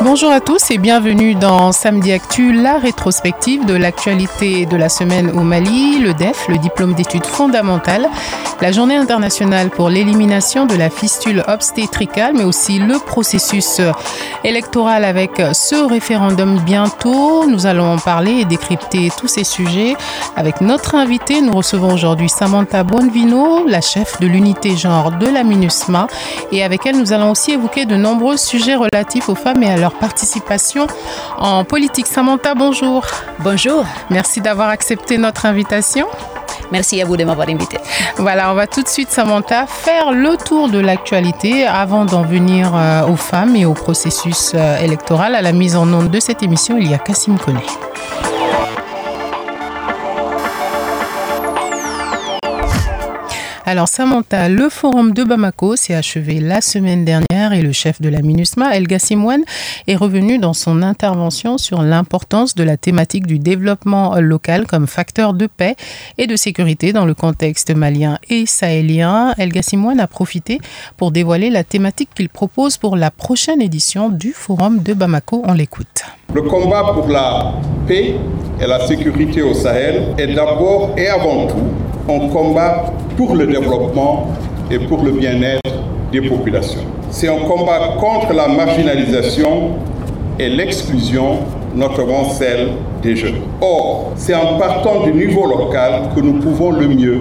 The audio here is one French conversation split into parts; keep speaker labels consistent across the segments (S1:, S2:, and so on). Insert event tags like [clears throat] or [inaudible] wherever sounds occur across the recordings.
S1: Bonjour à tous et bienvenue dans Samedi Actu, la rétrospective de l'actualité de la semaine au Mali, le DEF, le diplôme d'études fondamentales, la journée internationale pour l'élimination de la fistule obstétricale, mais aussi le processus électoral avec ce référendum bientôt. Nous allons parler et décrypter tous ces sujets avec notre invité. Nous recevons aujourd'hui Samantha Bonvino, la chef de l'unité genre de la MINUSMA, et avec elle nous allons aussi évoquer de nombreux sujets relatifs aux femmes et à leur participation en politique. Samantha, bonjour.
S2: Bonjour.
S1: Merci d'avoir accepté notre invitation.
S2: Merci à vous de m'avoir invité.
S1: Voilà, on va tout de suite, Samantha, faire le tour de l'actualité avant d'en venir euh, aux femmes et au processus euh, électoral. À la mise en onde de cette émission, il y a Cassim Koné. Alors Samantha, le forum de Bamako s'est achevé la semaine dernière et le chef de la MINUSMA, El Gassimouane, est revenu dans son intervention sur l'importance de la thématique du développement local comme facteur de paix et de sécurité dans le contexte malien et sahélien. El Gassimouane a profité pour dévoiler la thématique qu'il propose pour la prochaine édition du forum de Bamako. On l'écoute.
S3: Le combat pour la paix et la sécurité au Sahel est d'abord et avant tout un combat pour le développement et pour le bien-être des populations. C'est un combat contre la marginalisation et l'exclusion, notamment celle des jeunes. Or, c'est en partant du niveau local que nous pouvons le mieux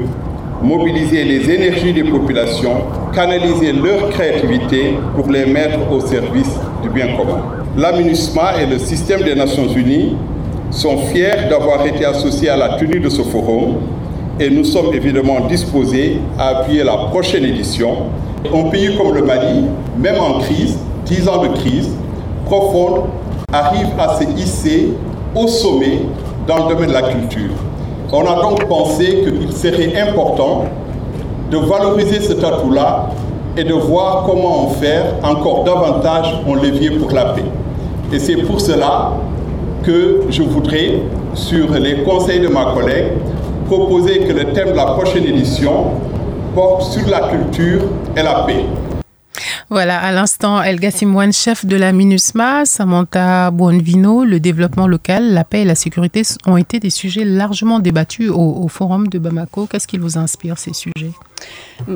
S3: mobiliser les énergies des populations, canaliser leur créativité pour les mettre au service du bien commun. La MINUSMA et le système des Nations Unies sont fiers d'avoir été associés à la tenue de ce forum et nous sommes évidemment disposés à appuyer la prochaine édition. Un pays comme le Mali, même en crise, 10 ans de crise profonde, arrive à se hisser au sommet dans le domaine de la culture. On a donc pensé qu'il serait important de valoriser cet atout-là et de voir comment en faire encore davantage un levier pour la paix. Et c'est pour cela que je voudrais, sur les conseils de ma collègue, proposer que le thème de la prochaine édition porte sur la culture et la paix.
S1: Voilà, à l'instant, El Gassimouane, chef de la MINUSMA, Samantha Buonvino, le développement local, la paix et la sécurité ont été des sujets largement débattus au, au forum de Bamako. Qu'est-ce qui vous inspire ces sujets?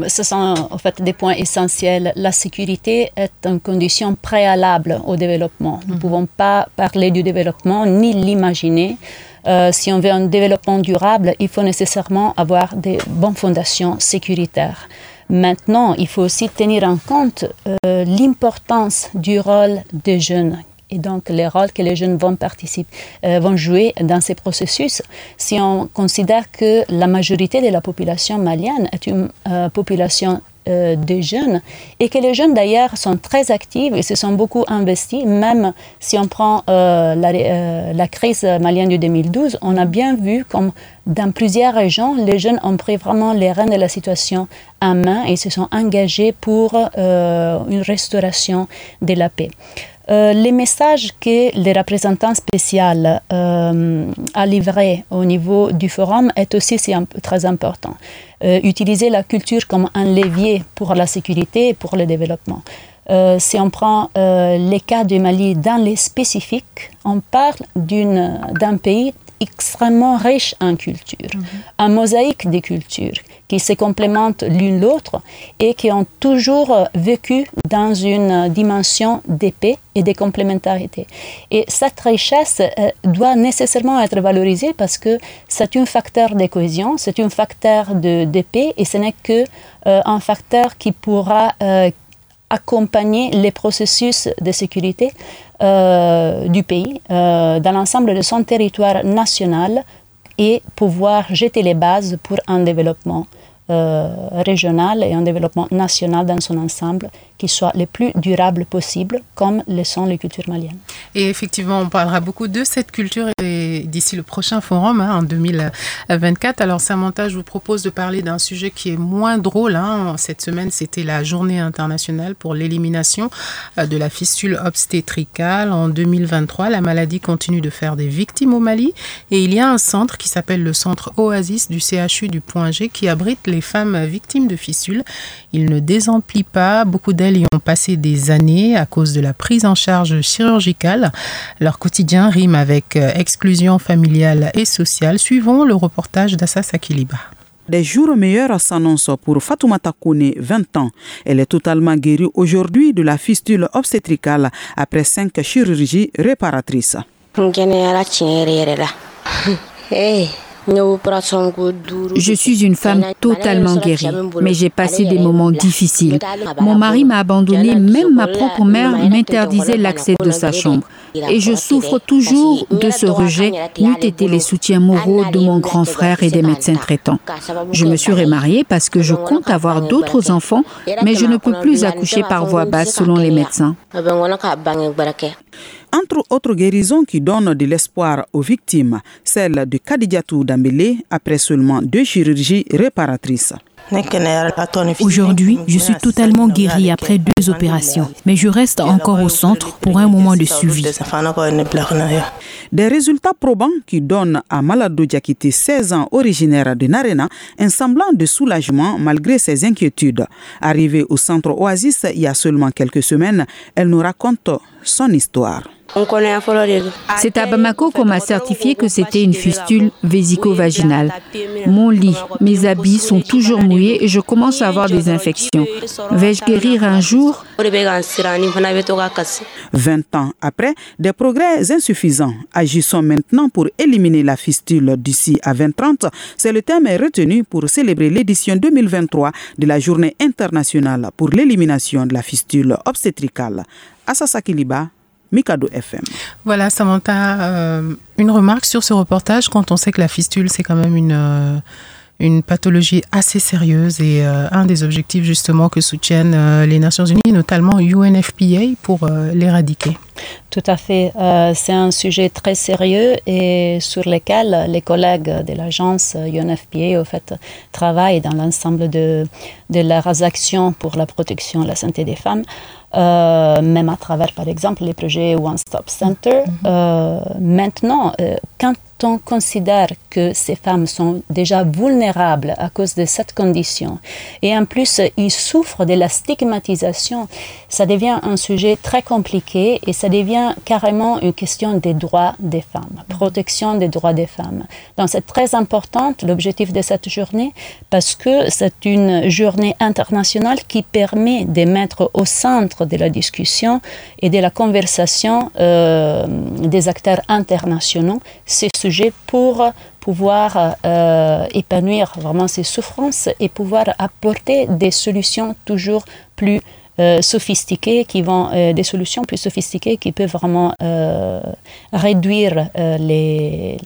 S2: Ce sont en fait des points essentiels. La sécurité est une condition préalable au développement. Nous ne pouvons pas parler du développement ni l'imaginer euh, si on veut un développement durable, il faut nécessairement avoir des bonnes fondations sécuritaires. Maintenant, il faut aussi tenir en compte euh, l'importance du rôle des jeunes et donc les rôles que les jeunes vont participer, euh, vont jouer dans ces processus. Si on considère que la majorité de la population malienne est une population euh, des jeunes et que les jeunes d'ailleurs sont très actifs et se sont beaucoup investis, même si on prend euh, la, euh, la, crise malienne de 2012, on a bien vu comme dans plusieurs régions, les jeunes ont pris vraiment les rênes de la situation en main et se sont engagés pour une restauration de la paix. Euh, les messages que le représentant spécial euh, a livrés au niveau du forum est aussi très important. Euh, utiliser la culture comme un levier pour la sécurité et pour le développement. si on prend les cas du Mali dans les spécifiques, on parle d'un pays extrêmement riche en culture, mhm. un mosaïque de cultures qui se complémentent l'une l'autre et qui ont toujours vécu dans une dimension d'épée et de complémentarité. Et cette richesse euh, doit nécessairement être valorisée parce que c'est un facteur de cohésion, c'est un facteur de, paix et ce n'est que euh, un facteur qui pourra euh, accompagner les processus de sécurité euh, du pays euh, dans l'ensemble de son territoire national et pouvoir jeter les bases pour un développement euh, régional et un développement national dans son ensemble qui soient les plus durables possibles, comme le sont les cultures maliennes.
S1: Et effectivement, on parlera beaucoup de cette culture d'ici le prochain forum hein, en 2024. Alors Samantha, je vous propose de parler d'un sujet qui est moins drôle. Hein. Cette semaine, c'était la journée internationale pour l'élimination euh, de la fistule obstétricale. En 2023, la maladie continue de faire des victimes au Mali et il y a un centre qui s'appelle le centre Oasis du CHU du Point G qui abrite les femmes victimes de fistules. Il ne désemplit pas. Beaucoup d'elles y ont passé des années à cause de la prise en charge chirurgicale. Leur quotidien rime avec euh, exclusion familiale et sociale. Suivons le reportage d'Assa Sakiliba.
S4: Des jours meilleurs s'annoncent pour Fatoumata Kone, 20 ans. Elle est totalement guérie aujourd'hui de la fistule obstétricale après cinq chirurgies réparatrices.
S5: Je suis une femme totalement guérie, mais j'ai passé des moments difficiles. Mon mari m'a abandonnée, même ma propre mère m'interdisait l'accès de sa chambre. Et je souffre toujours de ce rejet, n'eût été les soutiens moraux de mon grand frère et des médecins traitants. Je me suis remariée parce que je compte avoir d'autres enfants, mais je ne peux plus accoucher par voie basse selon les médecins.
S4: Entre autres guérisons qui donnent de l'espoir aux victimes, celle de Kadidiatou Dambélé après seulement deux chirurgies réparatrices.
S6: Aujourd'hui, je suis totalement guérie après deux opérations, mais je reste encore au centre pour un moment de suivi.
S4: Des résultats probants qui donnent à Malado Diakité, 16 ans, originaire de Narena, un semblant de soulagement malgré ses inquiétudes. Arrivée au centre Oasis il y a seulement quelques semaines, elle nous raconte son histoire.
S5: C'est à Bamako qu'on m'a certifié que c'était une fistule vésico-vaginale. Mon lit, mes habits sont toujours mouillés et je commence à avoir des infections. Vais-je guérir un jour?
S4: 20 ans après, des progrès insuffisants. Agissons maintenant pour éliminer la fistule d'ici à 2030. C'est le thème retenu pour célébrer l'édition 2023 de la Journée internationale pour l'élimination de la fistule obstétricale. Assasa Kiliba, Mikado FM.
S1: Voilà, Samantha, euh, une remarque sur ce reportage quand on sait que la fistule, c'est quand même une, euh, une pathologie assez sérieuse et euh, un des objectifs justement que soutiennent les Nations Unies, notamment UNFPA, pour l'éradiquer.
S2: Tout à fait. c'est un sujet très sérieux et sur lequel les collègues de l'agence UNFPA au fait, travaillent dans l'ensemble de, de leurs actions pour la protection de la santé des femmes. Euh, même à travers, par exemple, les projets One Stop Center. Mhm. Euh, maintenant, euh, quand on considère que ces femmes sont déjà vulnérables à cause de cette condition, et en plus ils souffrent de la stigmatisation, ça devient un sujet très compliqué et ça devient carrément une question des droits des femmes, protection des droits des femmes. Donc c'est très important l'objectif de cette journée parce que c'est une journée internationale qui permet de mettre au centre de la discussion et de la conversation euh, des acteurs internationaux. Ces sujets pour pouvoir euh, épanouir vraiment ces souffrances et pouvoir apporter des solutions toujours plus euh, sophistiquées qui vont euh, des solutions plus sophistiquées qui peuvent vraiment réduire les,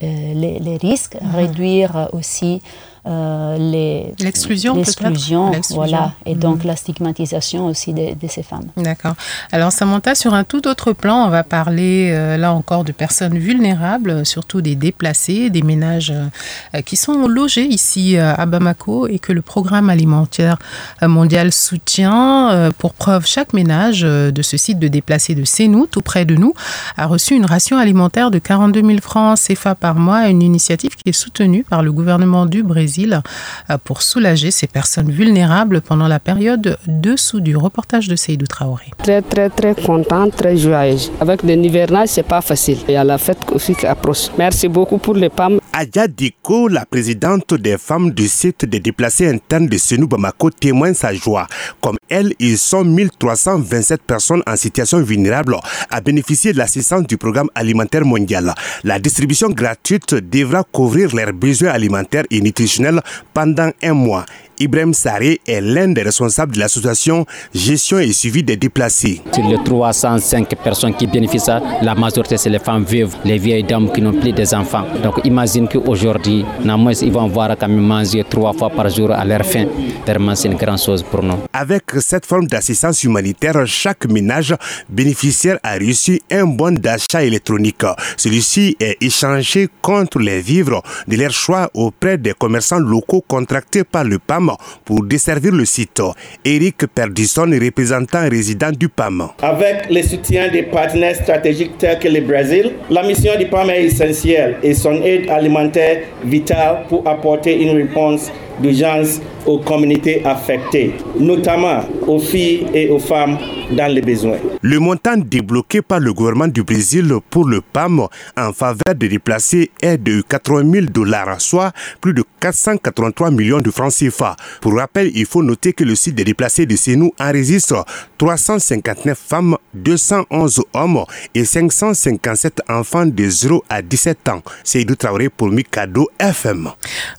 S2: les, risques, mhm. réduire aussi
S1: euh, l'exclusion,
S2: l'exclusion, voilà, et donc mm. la stigmatisation aussi de, ces femmes.
S1: D'accord. Alors Samantha, sur un tout autre plan, on va parler euh, là encore de personnes vulnérables, surtout des déplacés, des ménages euh, qui sont logés ici à Bamako et que le programme alimentaire mondial soutient. pour preuve, chaque ménage de ce site de déplacés de Sénou, tout près de nous, a reçu une ration alimentaire de 42 000 francs CFA par mois, une initiative qui est soutenue par le gouvernement du Brésil euh, pour soulager ces personnes vulnérables pendant la période dessous du reportage de Seydou Traoré.
S7: Très très très content, très joyeuse. Avec le hivernage, c'est pas facile. Il y a la fête aussi qui approche. Merci beaucoup pour les femmes.
S8: Aya Diko, la présidente des femmes du site des déplacés internes de Senou Bamako, témoigne sa joie. Comme elle, ils sont 1327 personnes en situation vulnérable à bénéficier de l'assistance du programme alimentaire mondial. La distribution gratuite devra couvrir leurs besoins alimentaires et nutritionnels pendant un mois. Ibrahim Saré est l'un des responsables de l'association Gestion et suivi des déplacés.
S9: Sur les 305 personnes qui bénéficient, la majorité c'est les femmes vives, les vieilles dames qui n'ont plus des enfants. Donc imagine qu'aujourd'hui, ils vont avoir quand même manger trois fois par jour à leur faim. Vraiment, c'est une grande chose pour nous.
S8: Avec cette forme d'assistance humanitaire, chaque ménage bénéficiaire a reçu un bon d'achat électronique. Celui-ci est échangé contre les vivres de leur choix auprès des commerçants locaux contractés par le PAM pour desservir le site. Eric Perdisson, représentant résident du PAM.
S10: Avec le soutien des partenaires stratégiques tels que le Brésil, la mission du PAM est essentielle et son aide alimentaire vitale pour apporter une réponse d'urgence aux communautés affectées, notamment aux filles et aux femmes dans les besoins.
S8: Le montant débloqué par le gouvernement du Brésil pour le PAM en faveur des déplacés est de 80 000 dollars, soit plus de 483 millions de francs CFA. Pour rappel, il faut noter que le site des déplacés de Sénou enregistre 359 femmes, 211 hommes et 557 enfants de 0 à 17 ans. C'est Traoré pour Mikado FM.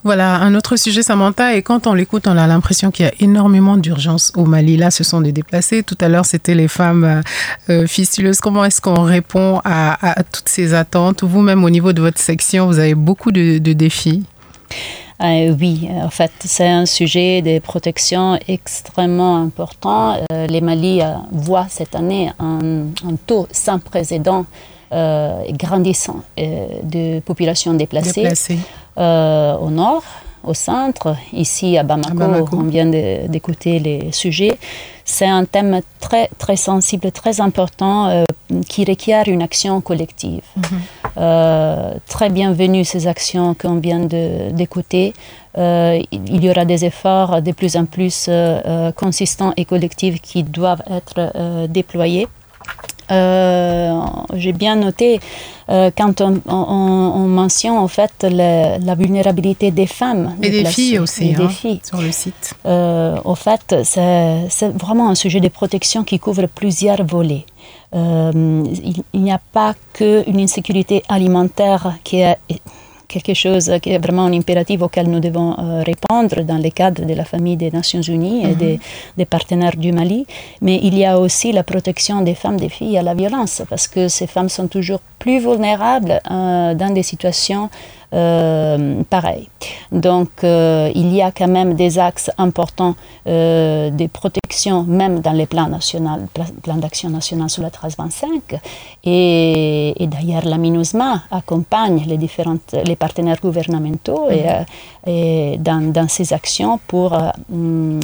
S1: Voilà, un autre sujet, Samantha, et quand on l'écoute, on a l'impression qu'il y a énormément d'urgence au Mali. Là, ce sont des déplacés. Tout à l'heure, c'était les femmes euh, euh, fistuleuses. Comment est-ce qu'on répond à, toutes ces attentes? Vous-même, au niveau de votre section, vous avez beaucoup de, défis?
S2: Euh, oui, en fait, c'est un sujet de protection extrêmement important. les Mali voient cette année un, taux sans précédent grandissant de population déplacée, au nord, au centre, ici à Bamako, on vient d'écouter les sujets. C'est un thème très, très sensible, très important, euh, qui requiert une action collective. Mhm. Euh, très bienvenue ces actions qu'on vient d'écouter. Euh, il y aura des efforts de plus en plus consistants et collectifs qui doivent être déployés. Euh, j'ai bien noté euh, quand on, mentionne en fait la vulnérabilité des femmes
S1: et des filles aussi hein, filles. sur le site.
S2: Euh, au fait, c'est vraiment un sujet de protection qui couvre plusieurs volets. il, il n'y a pas qu'une insécurité alimentaire qui est quelque chose qui est vraiment un impératif auquel nous devons euh, répondre dans le cadre de la famille des Nations Unies et des, des, partenaires du Mali. Mais il y a aussi la protection des femmes, des filles à la violence, parce que ces femmes sont toujours plus vulnérables euh, dans des situations euh, pareil. Donc, euh, il y a quand même des axes importants euh, de protection, même dans les plans nationaux, plan d'action national sur la 1325. Et, et d'ailleurs, la MINUSMA accompagne les, différentes, les partenaires gouvernementaux et, et dans, dans, ces actions pour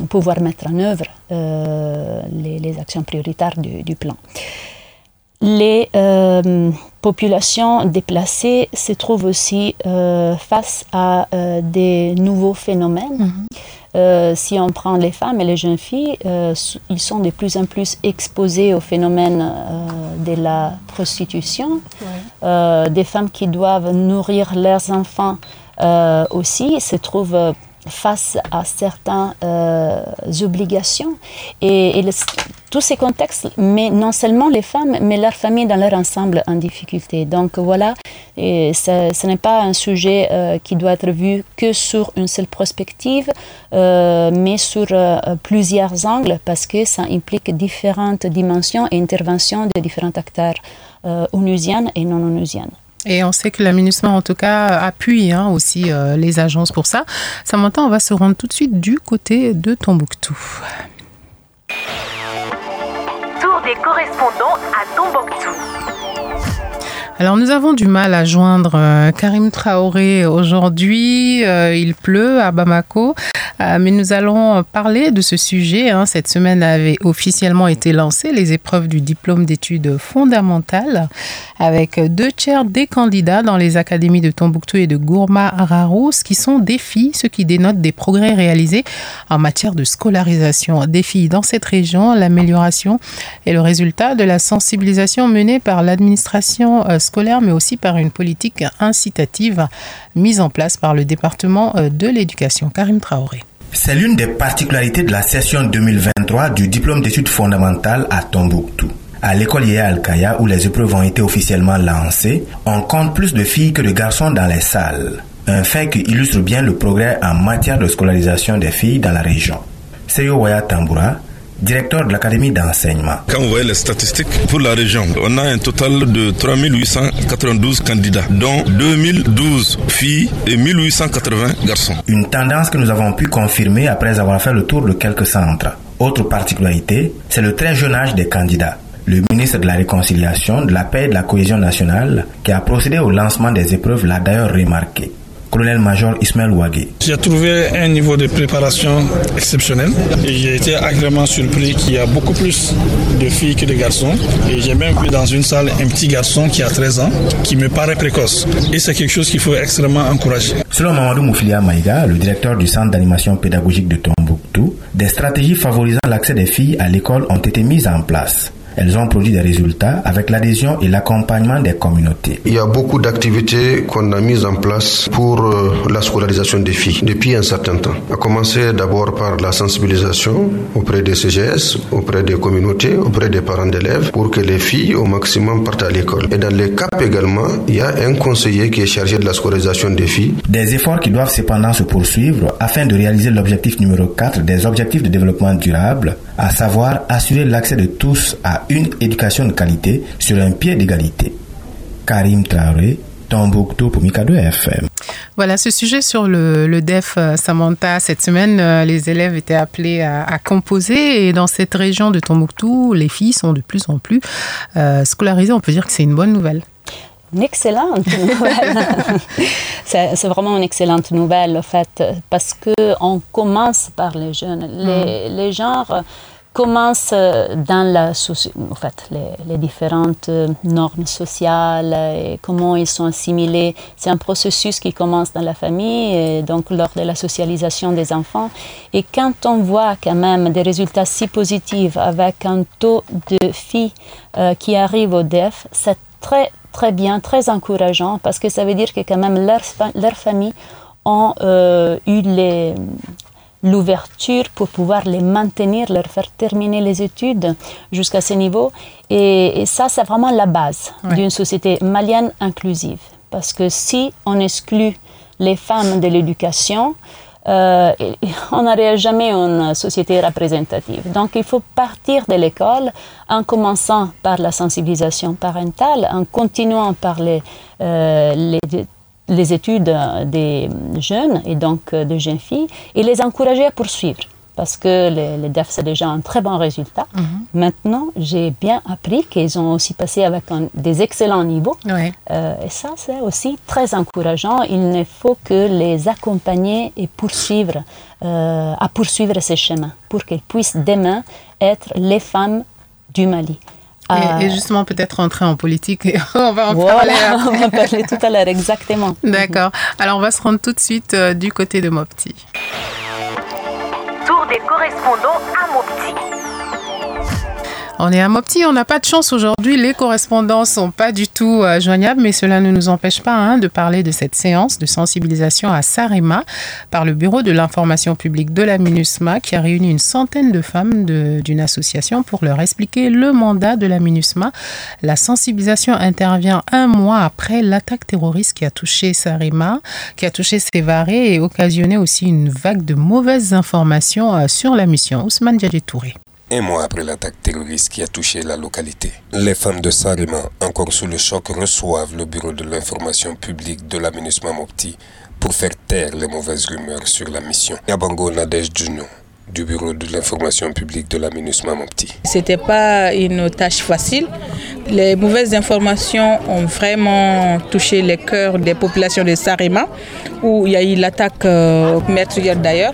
S2: pouvoir mettre en œuvre les, les, actions prioritaires du, du plan les euh, populations déplacées se trouvent aussi euh, face à euh, des nouveaux phénomènes. Mhm. si on prend les femmes et les jeunes filles, ils sont de plus en plus exposés au phénomène de la prostitution. des femmes qui doivent nourrir leurs enfants aussi se trouvent face à certaines euh, obligations. Et, tous ces contextes mais non seulement les femmes, mais leurs familles dans leur ensemble en difficulté. Donc voilà, et ce, n'est pas un sujet euh, qui doit être vu que sur une seule perspective, euh, mais sur plusieurs angles, parce que ça implique différentes dimensions et interventions de différents acteurs onusiennes et non onusiennes.
S1: Et on sait que la MINUSMA, en tout cas, appuie hein, aussi euh, les agences pour ça. Samantha, on va se rendre tout de suite du côté de Tombouctou.
S11: Tour des correspondants à Tombouctou.
S1: Alors nous avons du mal à joindre euh, Karim Traoré aujourd'hui. Euh, il pleut à Bamako, euh, mais nous allons parler de ce sujet. Hein. Cette semaine avait officiellement été lancée les épreuves du diplôme d'études fondamentales avec deux tiers des candidats dans les académies de Tombouctou et de Gourma Raros qui sont des filles, ce qui dénote des progrès réalisés en matière de scolarisation des filles dans cette région. L'amélioration est le résultat de la sensibilisation menée par l'administration scolaire, mais aussi par une politique incitative mise en place par le département euh, de l'éducation. Karim Traoré.
S12: C'est l'une des particularités de la session 2023 du diplôme d'études fondamentales à Tombouctou. À l'école Yéa Al-Kaya, où les épreuves ont été officiellement lancées, on compte plus de filles que de garçons dans les salles. Un fait qui illustre bien le progrès en matière de scolarisation des filles dans la région. Seyo Waya directeur de l'Académie d'enseignement.
S13: Quand vous voyez les statistiques pour la région, on a un total de 3892 candidats, dont 2012 filles et 1880 garçons.
S12: Une tendance que nous avons pu confirmer après avoir fait le tour de quelques centres. Autre particularité, c'est le très jeune âge des candidats. Le ministre de la Réconciliation, de la Paix et de la Cohésion nationale, qui a procédé au lancement des épreuves, l'a d'ailleurs remarqué colonel-major Ismaël Ouagé.
S14: J'ai trouvé un niveau de préparation exceptionnel et j'ai été agréablement surpris qu'il y a beaucoup plus de filles que de garçons. Et j'ai même vu dans une salle un petit garçon qui a 13 ans qui me paraît précoce. Et c'est quelque chose qu'il faut extrêmement encourager.
S12: Selon Mamadou Moufilia Maïga, le directeur du centre d'animation pédagogique de Tombouctou, des stratégies favorisant l'accès des filles à l'école ont été mises en place. Elles ont produit des résultats avec l'adhésion et l'accompagnement des communautés.
S15: Il y a beaucoup d'activités qu'on a mises en place pour euh, la scolarisation des filles depuis un certain temps. A commencer d'abord par la sensibilisation auprès des CGS, auprès des communautés, auprès des parents d'élèves pour que les filles au maximum partent à l'école. Et dans les CAP également, il y a un conseiller qui est chargé de la scolarisation des filles.
S12: Des efforts qui doivent cependant se poursuivre afin de réaliser l'objectif numéro 4 des objectifs de développement durable, à savoir assurer l'accès de tous à une éducation de qualité sur un pied d'égalité. Karim Traoré, Tombouctou pour Mikado FM.
S1: Voilà, ce sujet sur le, DEF, euh, Samantha, cette semaine, euh, les élèves étaient appelés à, composer et dans cette région de Tombouctou, les filles sont de plus en plus euh, scolarisées. On peut dire que c'est une bonne nouvelle.
S2: Une excellente nouvelle. [laughs] c'est vraiment une excellente nouvelle, en fait, parce qu'on commence par les jeunes. Les, mm. les genres commence euh, dans la en fait, les, différentes euh, normes sociales et comment ils sont assimilés. C'est un processus qui commence dans la famille, et donc lors de la socialisation des enfants. Et quand on voit quand même des résultats si positifs avec un taux de filles euh, qui arrivent au DEF, c'est très très bien, très encourageant parce que ça veut dire que quand même leurs leur familles ont eu les, l'ouverture pour pouvoir les maintenir, leur faire terminer les études jusqu'à ce niveau. Et, ça, c'est vraiment la base d'une société malienne inclusive. Parce que si on exclut les femmes de l'éducation, euh, [laughs] on n'aurait jamais une société représentative. Donc il faut partir de l'école en commençant par la sensibilisation parentale, en continuant par les, euh, les les études des jeunes et donc des jeunes filles et les encourager à poursuivre parce que les, DEF, c'est déjà un très bon résultat. Mhm. Maintenant, j'ai bien appris qu'ils ont aussi passé avec des excellents niveaux. Euh, et ça, c'est aussi très encourageant. Il ne faut que les accompagner et poursuivre, euh, à poursuivre ces chemins pour qu'ils puissent demain être les femmes du Mali.
S1: Et, justement, peut-être rentrer en politique. [laughs]
S2: on va en parler [laughs] On va parler tout à l'heure, exactement. [laughs]
S1: D'accord. Alors, on va se rendre tout de suite euh, du côté de Mopti.
S11: Tour des correspondants à Mopti.
S1: On est à Mopti, on n'a pas de chance aujourd'hui. Les correspondants sont pas du tout euh, joignables, mais cela ne nous empêche pas hein, de parler de cette séance de sensibilisation à Sarema par le Bureau de l'information publique de la MINUSMA qui a réuni une centaine de femmes d'une association pour leur expliquer le mandat de la MINUSMA. La sensibilisation intervient un mois après l'attaque terroriste qui a touché Sarema, qui a touché Sévaré et occasionné aussi une vague de mauvaises informations euh, sur la mission. Ousmane Djadji Touré
S16: un mois après l'attaque terroriste qui a touché la localité. Les femmes de Sarima, encore sous le choc, reçoivent le bureau de l'information publique de l'aménagement Mopti pour faire taire les mauvaises rumeurs sur la mission. Yabango Nadej Juno du bureau de l'information publique de l'aménagement Mopti.
S17: C'était pas une tâche facile. Les mauvaises informations ont vraiment touché les cœurs des populations de Sarima, où il y a eu l'attaque euh, meurtrière d'ailleurs.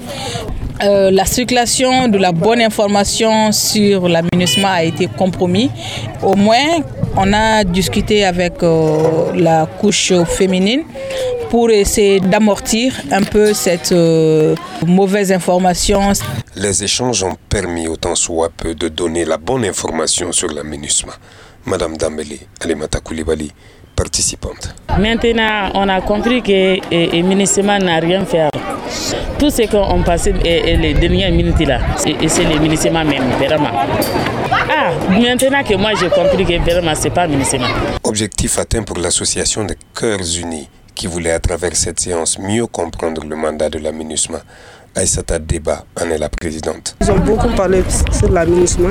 S17: Euh, la circulation de la bonne information sur la MINUSMA a été compromis. Au moins, on a discuté avec euh, la couche féminine pour essayer d'amortir un peu cette euh, mauvaise information.
S16: Les échanges ont permis autant soit peu de donner la bonne information sur la MINUSMA. Madame Dambélé, Alimata Koulibaly,
S18: Maintenant, on a compris que le MINUSMA n'a rien fait. Tout ce qu'on passé les dernières minutes là, c'est les ministères même, vraiment. Ah, maintenant que moi j'ai compris que vraiment c'est pas ministère.
S16: Objectif atteint pour l'association des Cœurs Unis qui voulait à travers cette séance mieux comprendre le mandat de la MINUSMA. Aïssata Débat en est la présidente.
S7: Ils ont beaucoup parlé sur la MINUSMA,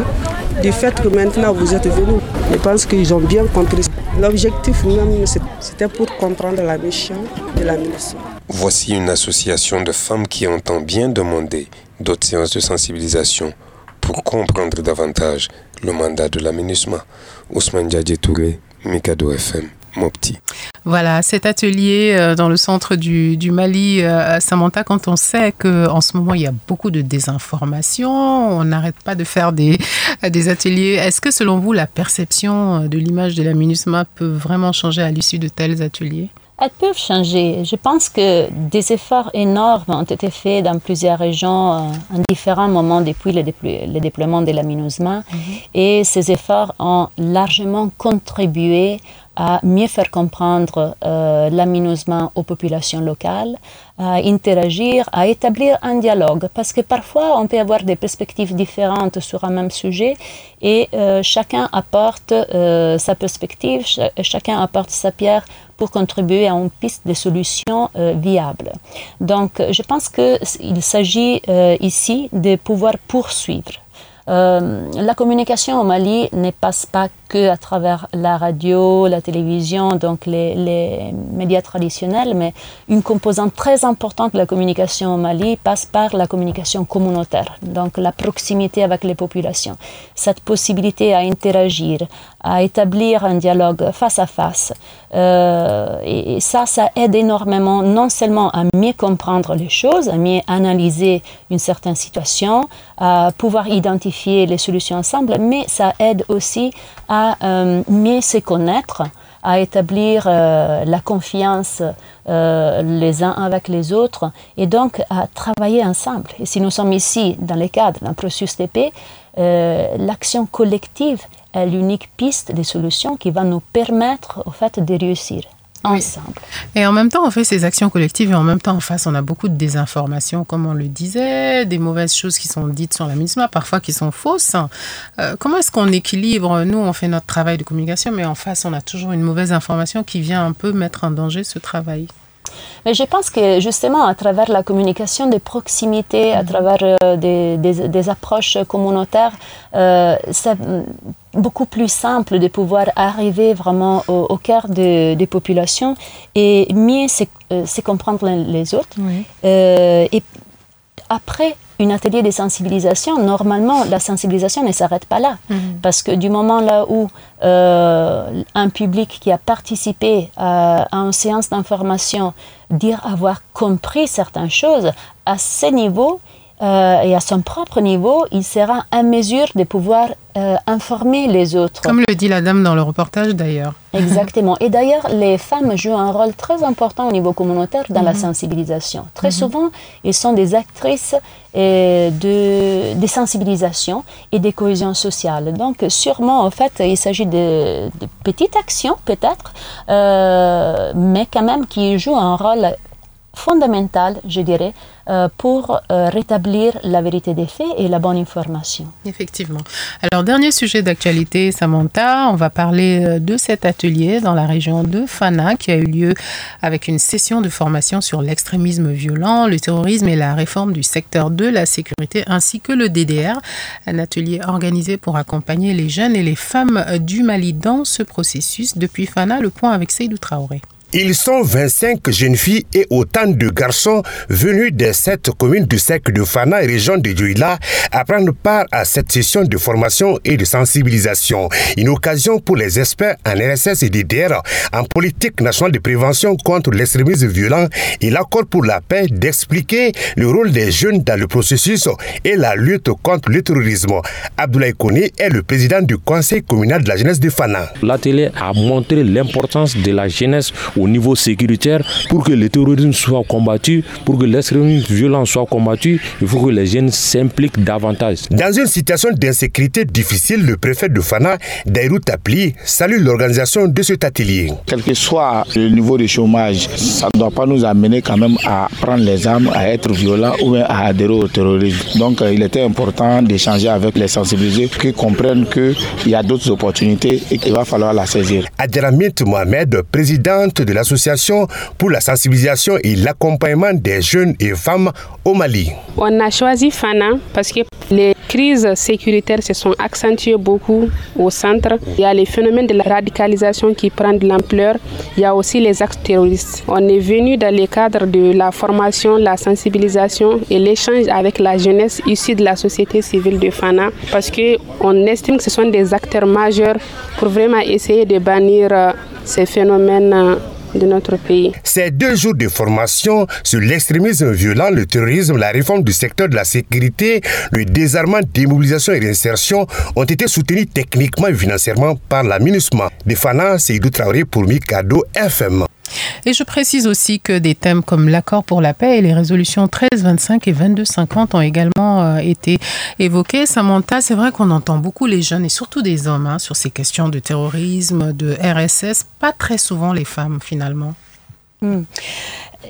S7: du fait que maintenant vous êtes venus. Je pense qu'ils ont bien compris. L'objectif même, c'était pour comprendre la mission de la MINUSMA.
S16: Voici une association de femmes qui entend bien demander d'autres séances de sensibilisation pour comprendre davantage le mandat de la MINUSMA. Ousmane Djadje Touré, Mikado FM. Mopti.
S1: Voilà, cet atelier euh, dans le centre du, du Mali, euh, Samantha, quand on sait qu'en ce moment, il y a beaucoup de désinformation, on n'arrête pas de faire des, [laughs] des ateliers. Est-ce que, selon vous, la perception de l'image de la MINUSMA peut vraiment changer à l'issue de tels ateliers?
S2: Elles peuvent changer. Je pense que des efforts énormes ont été faits dans plusieurs régions euh, en différents moments depuis le, le déploiement de la MINUSMA. Mhm. Et ces efforts ont largement contribué à mieux faire comprendre euh, l'aménagement aux populations locales, à interagir, à établir un dialogue. Parce que parfois, on peut avoir des perspectives différentes sur un même sujet et euh, chacun apporte euh, sa perspective, chacun apporte sa pierre pour contribuer à une piste de solutions euh, viables. Donc, je pense qu'il s'agit euh, ici de pouvoir poursuivre euh, la communication au Mali ne passe pas que à travers la radio, la télévision, donc les, médias traditionnels, mais une composante très importante de la communication au Mali passe par la communication communautaire, donc la proximité avec les populations. Cette possibilité à interagir, à établir un dialogue face à face, euh, et, et ça, ça aide énormément non seulement à mieux comprendre les choses, à mieux analyser une certaine situation, à pouvoir identifier les solutions ensemble, mais ça aide aussi à euh, mieux se connaître, à établir euh, la confiance euh, les uns avec les autres et donc à travailler ensemble. Et si nous sommes ici dans le cadre d'un processus de paix, l'action collective est l'unique piste de solutions qui va nous permettre au fait de réussir ensemble.
S1: Et en même temps, on fait ces actions collectives et en même temps, en face, on a beaucoup de désinformation, comme on le disait, des mauvaises choses qui sont dites sur la MINUSMA, parfois qui sont fausses. Euh, comment est-ce qu'on équilibre? Nous, on fait notre travail de communication, mais en face, on a toujours une mauvaise information qui vient un peu mettre en danger ce travail.
S2: Mais je pense que justement, à travers la communication de proximité, à travers euh, des, des, des, approches communautaires, euh, c'est beaucoup plus simple de pouvoir arriver vraiment au, au cœur de, des populations et mieux se, euh, comprendre les autres. Oui. Euh, et après un atelier de sensibilisation, normalement, la sensibilisation ne s'arrête pas là. -hmm. Parce que du moment là où euh, un public qui a participé à, à une séance d'information dire avoir compris certaines choses, à ce niveau, euh, et à son propre niveau, il sera en mesure de pouvoir euh, informer les autres.
S1: Comme le dit la dame dans le reportage d'ailleurs. [laughs]
S2: Exactement. Et d'ailleurs, les femmes jouent un rôle très important au niveau communautaire dans mm -hmm. la sensibilisation. Très mm -hmm. souvent, elles sont des actrices euh, de, de sensibilisation et de cohésion sociale. Donc, sûrement, en fait, il s'agit de, de, petites actions, peut-être, mais quand même qui jouent un rôle fondamental, je dirais, euh, pour euh, rétablir la vérité des faits et la bonne information.
S1: Effectivement. Alors, dernier sujet d'actualité, Samantha, on va parler de cet atelier dans la région de Fana qui a eu lieu avec une session de formation sur l'extrémisme violent, le terrorisme et la réforme du secteur de la sécurité ainsi que le DDR. Un atelier organisé pour accompagner les jeunes et les femmes du Mali dans ce processus. Depuis Fana, le point avec Seydou Traoré.
S8: Ils sont 25 jeunes filles et autant de garçons venus des sept communes du cercle de Fana et région de Djouila à prendre part à cette session de formation et de sensibilisation. Une occasion pour les experts en RSS et DDR en politique nationale de prévention contre l'extrémisme violent et l'accord pour la paix d'expliquer le rôle des jeunes dans le processus et la lutte contre le terrorisme. Abdoulaye Kone est le président du conseil communal de la jeunesse de Fana.
S19: L'atelier a montré l'importance de la jeunesse au niveau sécuritaire pour que le terrorisme soit combattu, pour que l'extrémisme violent soit combattu, il faut que les jeunes s'impliquent davantage.
S8: Dans une situation d'insécurité difficile, le préfet de Fana, Dairou Tapli, salue l'organisation de cet atelier.
S20: Quel que soit le niveau de chômage, ça ne doit pas nous amener quand même à prendre les armes, à être violents ou à adhérer au terrorisme. Donc il était important d'échanger avec les sensibilisés qui comprennent qu'il y a d'autres opportunités et qu'il va falloir la saisir.
S8: Adjaramit Mohamed, présidente de l'association pour la sensibilisation et l'accompagnement des jeunes et femmes au Mali.
S21: On a choisi Fana parce que les crises sécuritaires se sont accentuées beaucoup au centre. Il y a les phénomènes de la radicalisation qui prennent de l'ampleur. Il y a aussi les actes terroristes. On est venu dans le cadre de la formation, la sensibilisation et l'échange avec la jeunesse issue de la société civile de Fana parce qu'on estime que ce sont des acteurs majeurs pour vraiment essayer de bannir euh, ces phénomènes euh, de notre pays.
S8: Ces deux jours de formation sur l'extrémisme violent, le terrorisme, la réforme du secteur de la sécurité, le désarmement, démobilisation et réinsertion ont été soutenus techniquement et financièrement par la MINUSMA. De Fana, Seydou Traoré pour Mikado FM.
S1: Et je précise aussi que des thèmes comme l'accord pour la paix et les résolutions 1325 et 2250 ont également euh, été évoqués. Samantha, c'est vrai qu'on entend beaucoup les jeunes et surtout des hommes hein, sur ces questions de terrorisme, de RSS, pas très souvent les femmes finalement.
S2: Hmm.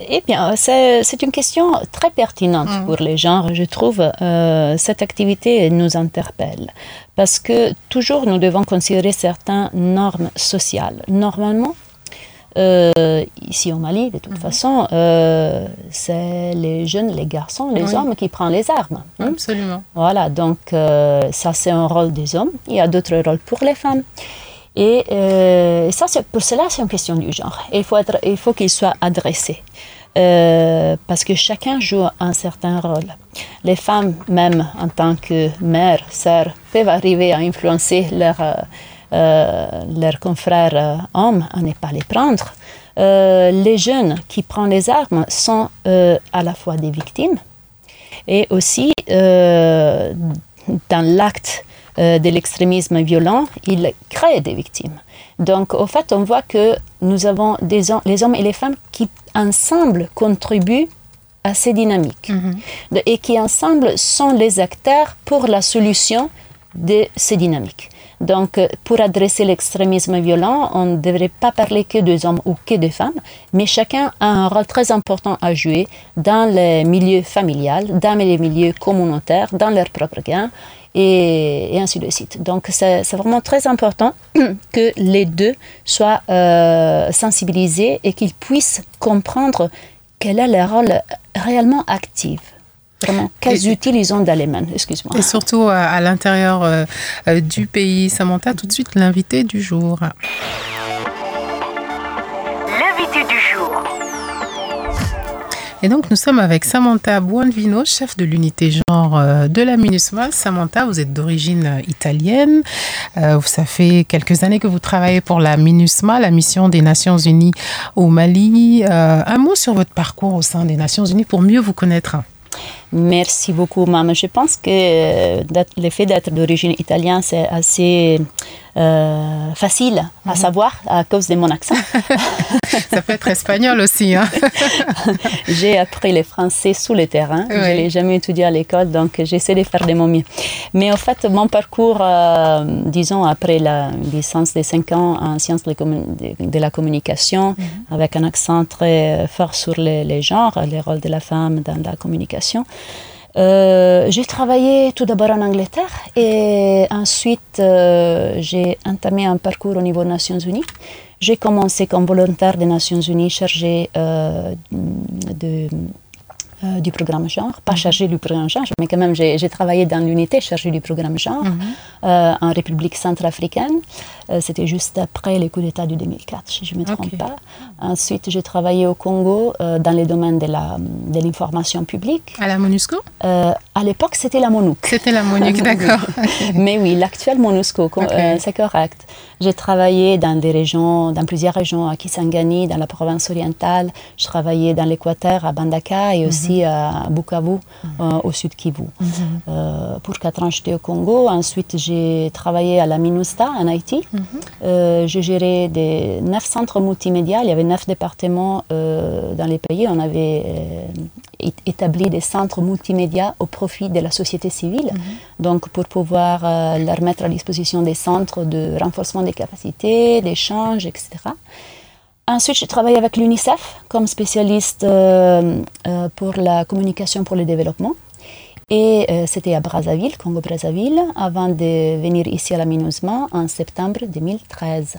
S2: Eh bien, c'est une question très pertinente hmm. pour les genres. Je trouve euh, cette activité nous interpelle parce que toujours nous devons considérer certaines normes sociales. Normalement, euh, ici au Mali, de toute mhm. façon, euh, c'est les jeunes, les garçons, les hommes qui prennent les armes.
S1: Hein. Absolument.
S2: Voilà, donc euh, ça c'est un rôle des hommes. Il y a d'autres rôles pour les femmes. Et ça, pour cela, c'est une question du genre. il faut, être, il faut qu'il soit adressé. parce que chacun joue un certain rôle. Les femmes, même en tant que mères, sœurs, peuvent arriver à influencer leur, leurs confrères euh, hommes à ne pas les prendre. Euh, les jeunes qui prennent les armes sont à la fois des victimes et aussi dans l'acte de l'extrémisme violent, ils créent des victimes. Donc, au fait, on voit que nous avons des les hommes et les femmes qui, ensemble, contribuent à ces dynamiques mm-hmm. et qui, ensemble, sont les acteurs pour la solution de ces dynamiques. Donc, pour adresser l'extrémisme violent, on ne devrait pas parler que des hommes ou que des femmes, mais chacun a un rôle très important à jouer dans les milieux familial, dans les milieux communautaires, dans leurs propres gains, et, ainsi de suite. Donc, c'est vraiment très important [clears throat] que les deux soient euh, sensibilisés et qu'ils puissent comprendre quel est leur rôle réellement actif. Vraiment, quels outils ils ont dans les mains, excuse-moi.
S1: Et surtout euh, à, l'intérieur euh, euh, du pays. Samantha, tout de suite l'invité du jour.
S11: L'invité du jour.
S1: Et donc, nous sommes avec Samantha Buonvino, chef de l'unité genre de la MINUSMA. Samantha, vous êtes d'origine italienne. ça fait quelques années que vous travaillez pour la MINUSMA, la mission des Nations Unies au Mali. un mot sur votre parcours au sein des Nations Unies pour mieux vous connaître.
S2: Merci beaucoup, maman. Je pense que euh, le fait d'être d'origine italienne, c'est assez euh, facile à mhm. savoir à cause de mon accent. [laughs]
S1: Ça peut être espagnol aussi. Hein. [laughs]
S2: j'ai appris le français sous le terrain. Je ne l'ai jamais étudié à l'école, donc j'essaie de faire de mon mieux. Mais en fait, mon parcours, euh, disons, après la licence de 5 ans en sciences de, la communication, mhm. avec un accent très fort sur les, les genres, les rôles de la femme dans la communication, euh, j'ai travaillé tout d'abord en Angleterre et ensuite euh, j'ai entamé un parcours au niveau des Nations Unies. J'ai commencé comme volontaire des Nations Unies chargé euh, de euh, du programme genre, pas mhm. chargé du programme genre, mais quand même j'ai travaillé dans l'unité chargée du programme genre mhm. euh, en République centrafricaine. Euh, c'était juste après les coups d'État du 2004, si je ne me trompe pas. Ensuite, j'ai travaillé au Congo dans les domaines de l'information de publique.
S1: À la MONUSCO
S2: À l'époque, c'était la MONUC.
S1: C'était la MONUC, [laughs] d'accord. [laughs]
S2: mais oui, l'actuel MONUSCO, c'est correct. J'ai travaillé dans des régions, dans plusieurs régions, à Kisangani, dans la province orientale. Je travaillais dans l'Équateur, à Bandaka et aussi à Bukavu, mhm. euh, au sud Kivu. Mhm. Euh, pour quatre ans, j'étais au Congo. Ensuite, j'ai travaillé à la MINUSTA en Haïti. Mhm. Euh, j'ai géré des neuf centres multimédia. Il y avait neuf départements dans les pays. On avait établi des centres multimédia au profit de la société civile. Donc, pour pouvoir leur mettre à disposition des centres de renforcement des capacités, d'échange, etc. Ensuite, j'ai travaillé avec l'UNICEF comme spécialiste euh, euh, pour la communication pour le développement. Et euh, c'était à Brazzaville, Congo-Brazzaville, avant de venir ici à la MINUSMA en septembre 2013.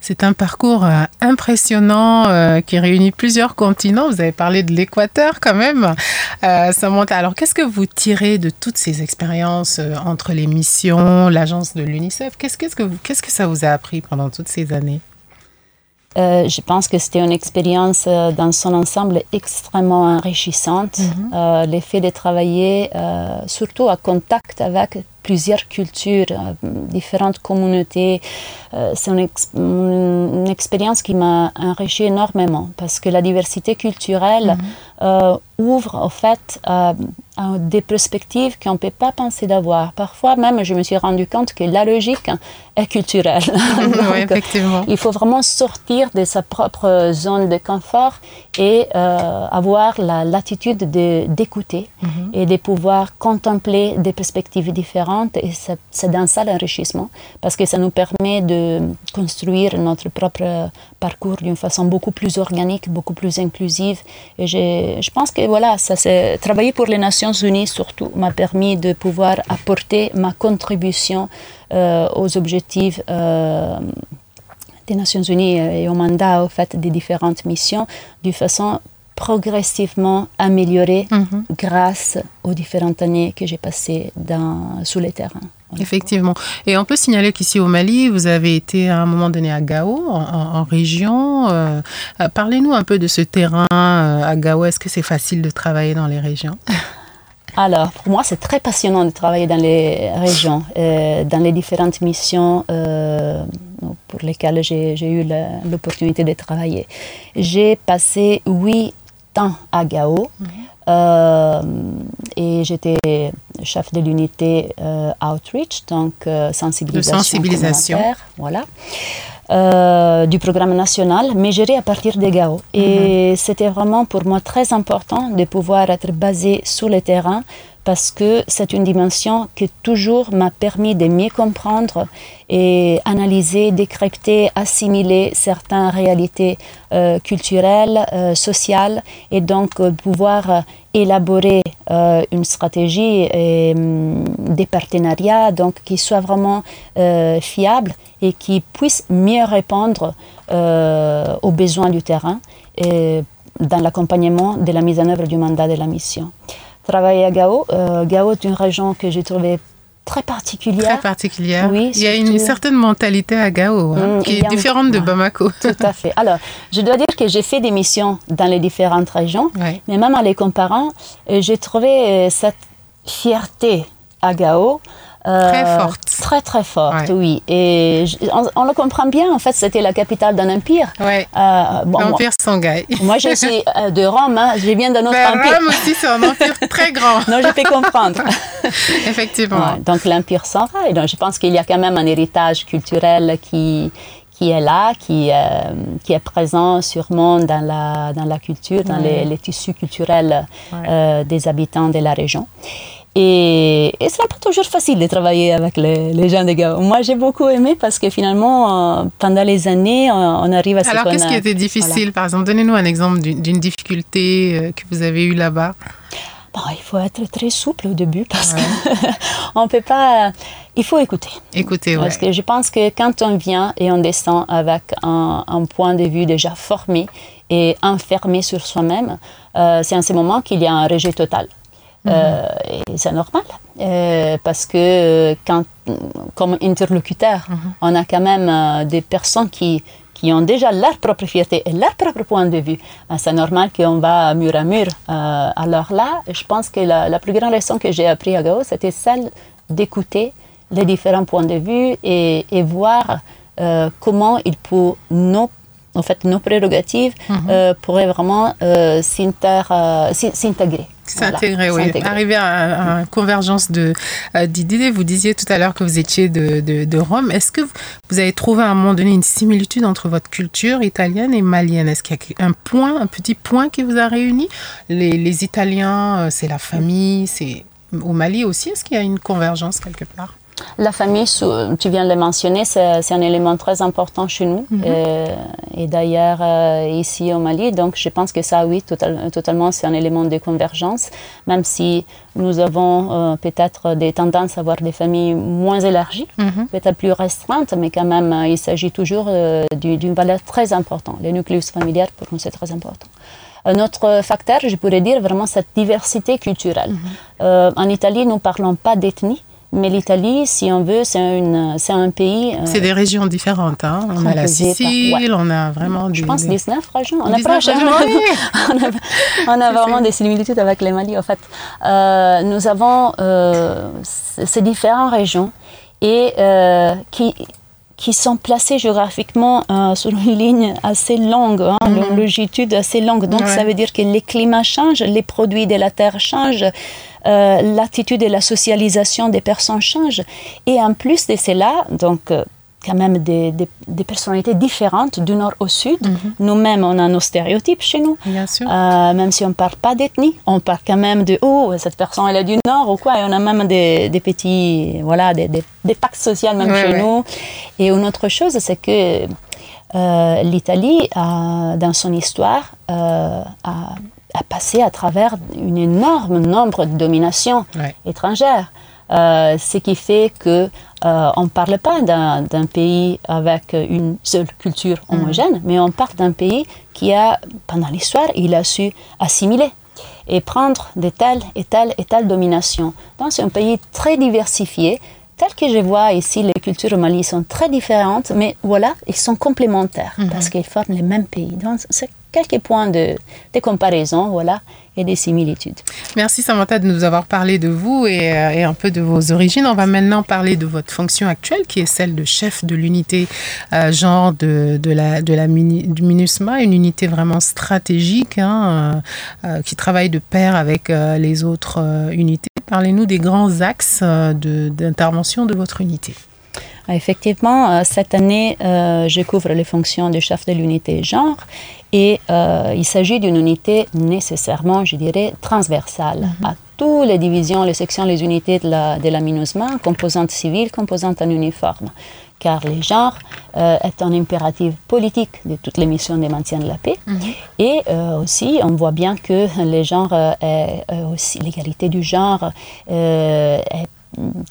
S1: C'est un parcours impressionnant qui réunit plusieurs continents. Vous avez parlé de l'Équateur quand même. Samantha, alors qu'est-ce que vous tirez de toutes ces expériences entre les missions, l'agence de l'UNICEF? Qu'est-ce, qu'est-ce, que qu'est-ce que ça vous a appris pendant toutes ces années?
S2: Euh, je pense que c'était une expérience euh, dans son ensemble extrêmement enrichissante. Mhm. Euh, L'effet de travailler surtout à contact avec plusieurs cultures, différentes communautés. C'est une, une, expérience qui m'a enrichi énormément parce que la diversité culturelle mhm. ouvre en fait des perspectives qu'on ne peut pas penser d'avoir. Parfois même, je me suis rendu compte que la logique est culturelle. [laughs]
S1: effectivement.
S2: Il faut vraiment sortir de sa propre zone de confort et euh, avoir la latitude d'écouter mhm. et de pouvoir contempler des perspectives différentes. Et c'est dans ça l'enrichissement, parce que ça nous permet de construire notre propre parcours d'une façon beaucoup plus organique, beaucoup plus inclusive. Et je pense que voilà, ça c'est travailler pour les Nations Unies surtout m'a permis de pouvoir apporter ma contribution euh, aux objectifs euh, des Nations Unies et au mandat au fait des différentes missions d'une façon progressivement améliorée mhm. grâce aux différentes années que j'ai passées dans, sous les terrains.
S1: Effectivement. Et on peut signaler qu'ici au Mali, vous avez été à un moment donné à Gao, en, région. Euh, parlez-nous un peu de ce terrain à Gao. Est-ce que c'est facile de travailler dans les régions? [laughs]
S2: Alors, pour moi, c'est très passionnant de travailler dans les régions, euh, dans les différentes missions euh, pour lesquelles j'ai eu l'opportunité de travailler. J'ai passé huit ans à Gao mhm. euh, et j'étais chef de l'unité Outreach, donc sensibilisation.
S1: De sensibilisation.
S2: Voilà. Euh, du programme national, mais géré à partir des GAO. Et mhm. c'était vraiment pour moi très important de pouvoir être basé sur le terrain parce que c'est une dimension qui toujours m'a permis de mieux comprendre et analyser, décrypter, assimiler certaines réalités euh, culturelles, euh, sociales, et donc euh, pouvoir élaborer une stratégie et hum, des partenariats donc, qui soient vraiment fiables et qui puissent mieux répondre aux besoins du terrain dans l'accompagnement de la mise en œuvre du mandat de la mission travailler à Gao. Euh, Gao est une région que j'ai trouvée très particulière.
S1: Très particulière. Oui, il y a une certaine mentalité à Gao hein, mm, qui est différente de Bamako. [laughs]
S2: Tout à fait. Alors, je dois dire que j'ai fait des missions dans les différentes régions, mais même en les comparant, euh, j'ai trouvé euh, cette fierté à Gao
S1: très euh, forte.
S2: Très, très forte, oui. Et on, le comprend bien, en fait, c'était la capitale d'un empire.
S1: Ouais. Euh, L'empire Sanghaï. [laughs]
S2: Moi, je suis euh, de Rome, hein. je viens d'un autre
S1: ben,
S2: empire.
S1: Rome aussi, c'est un empire [laughs] très grand.
S2: non, je peux comprendre. [laughs]
S1: Effectivement.
S2: donc, l'empire Sanghaï. Donc, je pense qu'il y a quand même un héritage culturel qui, qui est là, qui, qui est présent sûrement dans la, dans la culture, dans les, les, tissus culturels des habitants de la région. Et, et ce n'est pas toujours facile de travailler avec les, gens de Gao. Moi, j'ai beaucoup aimé parce que finalement, euh, pendant les années, on, arrive à
S1: se Alors, qu'est-ce qui était difficile? Par exemple, donnez-nous un exemple d'une difficulté euh, que vous avez eue là-bas.
S2: Bon, il faut être très souple au début parce qu'on [laughs] ne peut pas. Il faut écouter.
S1: Écouter,
S2: oui. Parce que je pense que quand on vient et on descend avec un, un point de vue déjà formé et enfermé sur soi-même, euh, c'est en ce moment qu'il y a un rejet total. Euh, c'est normal, euh, parce que euh, quand, comme interlocuteur, mhm. on a quand même des personnes qui, qui ont déjà leur propre fierté et leur propre point de vue. Ben, c'est normal qu'on va mur à mur. alors là, je pense que la, plus grande leçon que j'ai appris à Gao, c'était celle d'écouter les différents points de vue et, et voir comment il peut nos en fait, nos prérogatives mhm. pourraient vraiment s'intégrer.
S1: S'intégrer, oui. Arriver à, une convergence euh, d'idées. Vous disiez tout à l'heure que vous étiez de, de, Rome. Est-ce que vous avez trouvé à un moment donné une similitude entre votre culture italienne et malienne? Est-ce qu'il y a un point, un petit point qui vous a réuni? Les, les Italiens, euh, c'est la famille, c'est au Mali aussi. Est-ce qu'il y a une convergence quelque part?
S2: La famille, tu viens de le mentionner, c'est un élément très important chez nous. Mhm. Euh, et, d'ailleurs, euh, ici au Mali, donc je pense que ça, oui, totalement, c'est un élément de convergence, même si nous avons euh, peut-être des tendances à avoir des familles moins élargies, mhm. peut-être plus restreintes, mais quand même, il s'agit toujours d'une valeur très importante. Le nucléus familial, pour nous, c'est très important. Un autre facteur, je pourrais dire vraiment cette diversité culturelle. Mhm. en Italie, nous ne parlons pas d'ethnie, mais l'Italie, si on veut, c'est un pays.
S1: Euh, c'est des régions différentes. Hein. On a la Sicile, on a vraiment.
S2: Je pense 19 régions. On, 19 a, régions, [laughs] on, a, vraiment des similitudes avec le Mali, en fait. Euh, nous avons euh, ces différentes régions et qui, qui sont placées géographiquement sur une ligne assez longue, hein, une mhm. longitude assez longue. Donc, ça veut dire que les climats changent, les produits de la terre changent. Euh, l'attitude et la socialisation des personnes changent. Et en plus de cela, donc euh, quand même des, des, personnalités différentes du nord au sud. Mhm. Nous-mêmes, on a nos stéréotypes chez nous.
S1: Bien sûr.
S2: Euh, même si on ne parle pas d'ethnie, on parle quand même de oh, cette personne elle est du nord ou quoi. Et on a même des, des petits, voilà, des, des, pactes sociaux même chez nous. Et une autre chose, c'est que l'Italie, dans son histoire, a a passé à travers un énorme nombre de dominations étrangères. Euh, ce qui fait que euh, on ne parle pas d'un pays avec une seule culture mm. homogène, mais on parle d'un pays qui a, pendant l'histoire, il a su assimiler et prendre de telles et telles et telles dominations. Donc c'est un pays très diversifié, tel que je vois ici, les cultures au Mali sont très différentes, mais voilà, ils sont complémentaires mm-hmm. parce qu'ils forment les mêmes pays. Donc c'est quelques points de, comparaison, voilà, et des similitudes.
S1: Merci Samantha de nous avoir parlé de vous et, euh, et, un peu de vos origines. On va maintenant parler de votre fonction actuelle, qui est celle de chef de l'unité euh, genre de, de la du MINUSMA, une unité vraiment stratégique hein, euh, qui travaille de pair avec les autres unités. Parlez-nous des grands axes d'intervention de votre unité.
S2: Effectivement, cette année, je couvre les fonctions de chef de l'unité genre et euh, il s'agit d'une unité nécessairement, je dirais, transversale mhm. à toutes les divisions, les sections, les unités de la, de la MINUSMA, composantes civiles, composantes en uniforme. Car les genres euh, est un impératif politique de toutes les missions de maintien de la paix. Mhm. Et euh, aussi, on voit bien que les genres, aussi l'égalité du genre est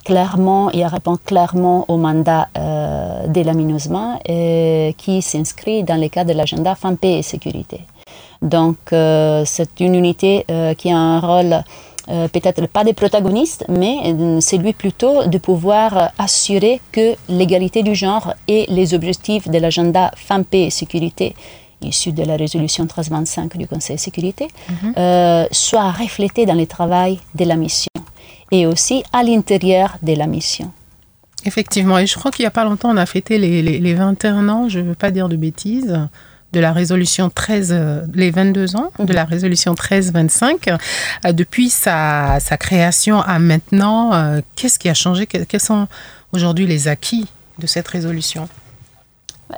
S2: clairement et répond clairement au mandat euh, de l'aménagement euh, qui s'inscrit dans le cadre de l'agenda Femmes, Paix et Sécurité. Donc, euh, c'est une unité qui a un rôle peut-être pas des protagonistes, mais c'est lui plutôt de pouvoir assurer que l'égalité du genre et les objectifs de l'agenda Femmes, Paix et Sécurité issus de la résolution 1325 du Conseil de sécurité, mhm. soient reflétés dans le travail de la mission et aussi à l'intérieur de la mission.
S1: Effectivement, et je crois qu'il n'y a pas longtemps, on a fêté les, les, 21 ans, je ne veux pas dire de bêtises, de la résolution 13, euh, les 22 ans de la résolution 1325. Euh, depuis sa, sa, création à maintenant, euh, qu'est-ce qui a changé? Quels sont aujourd'hui les acquis de cette résolution?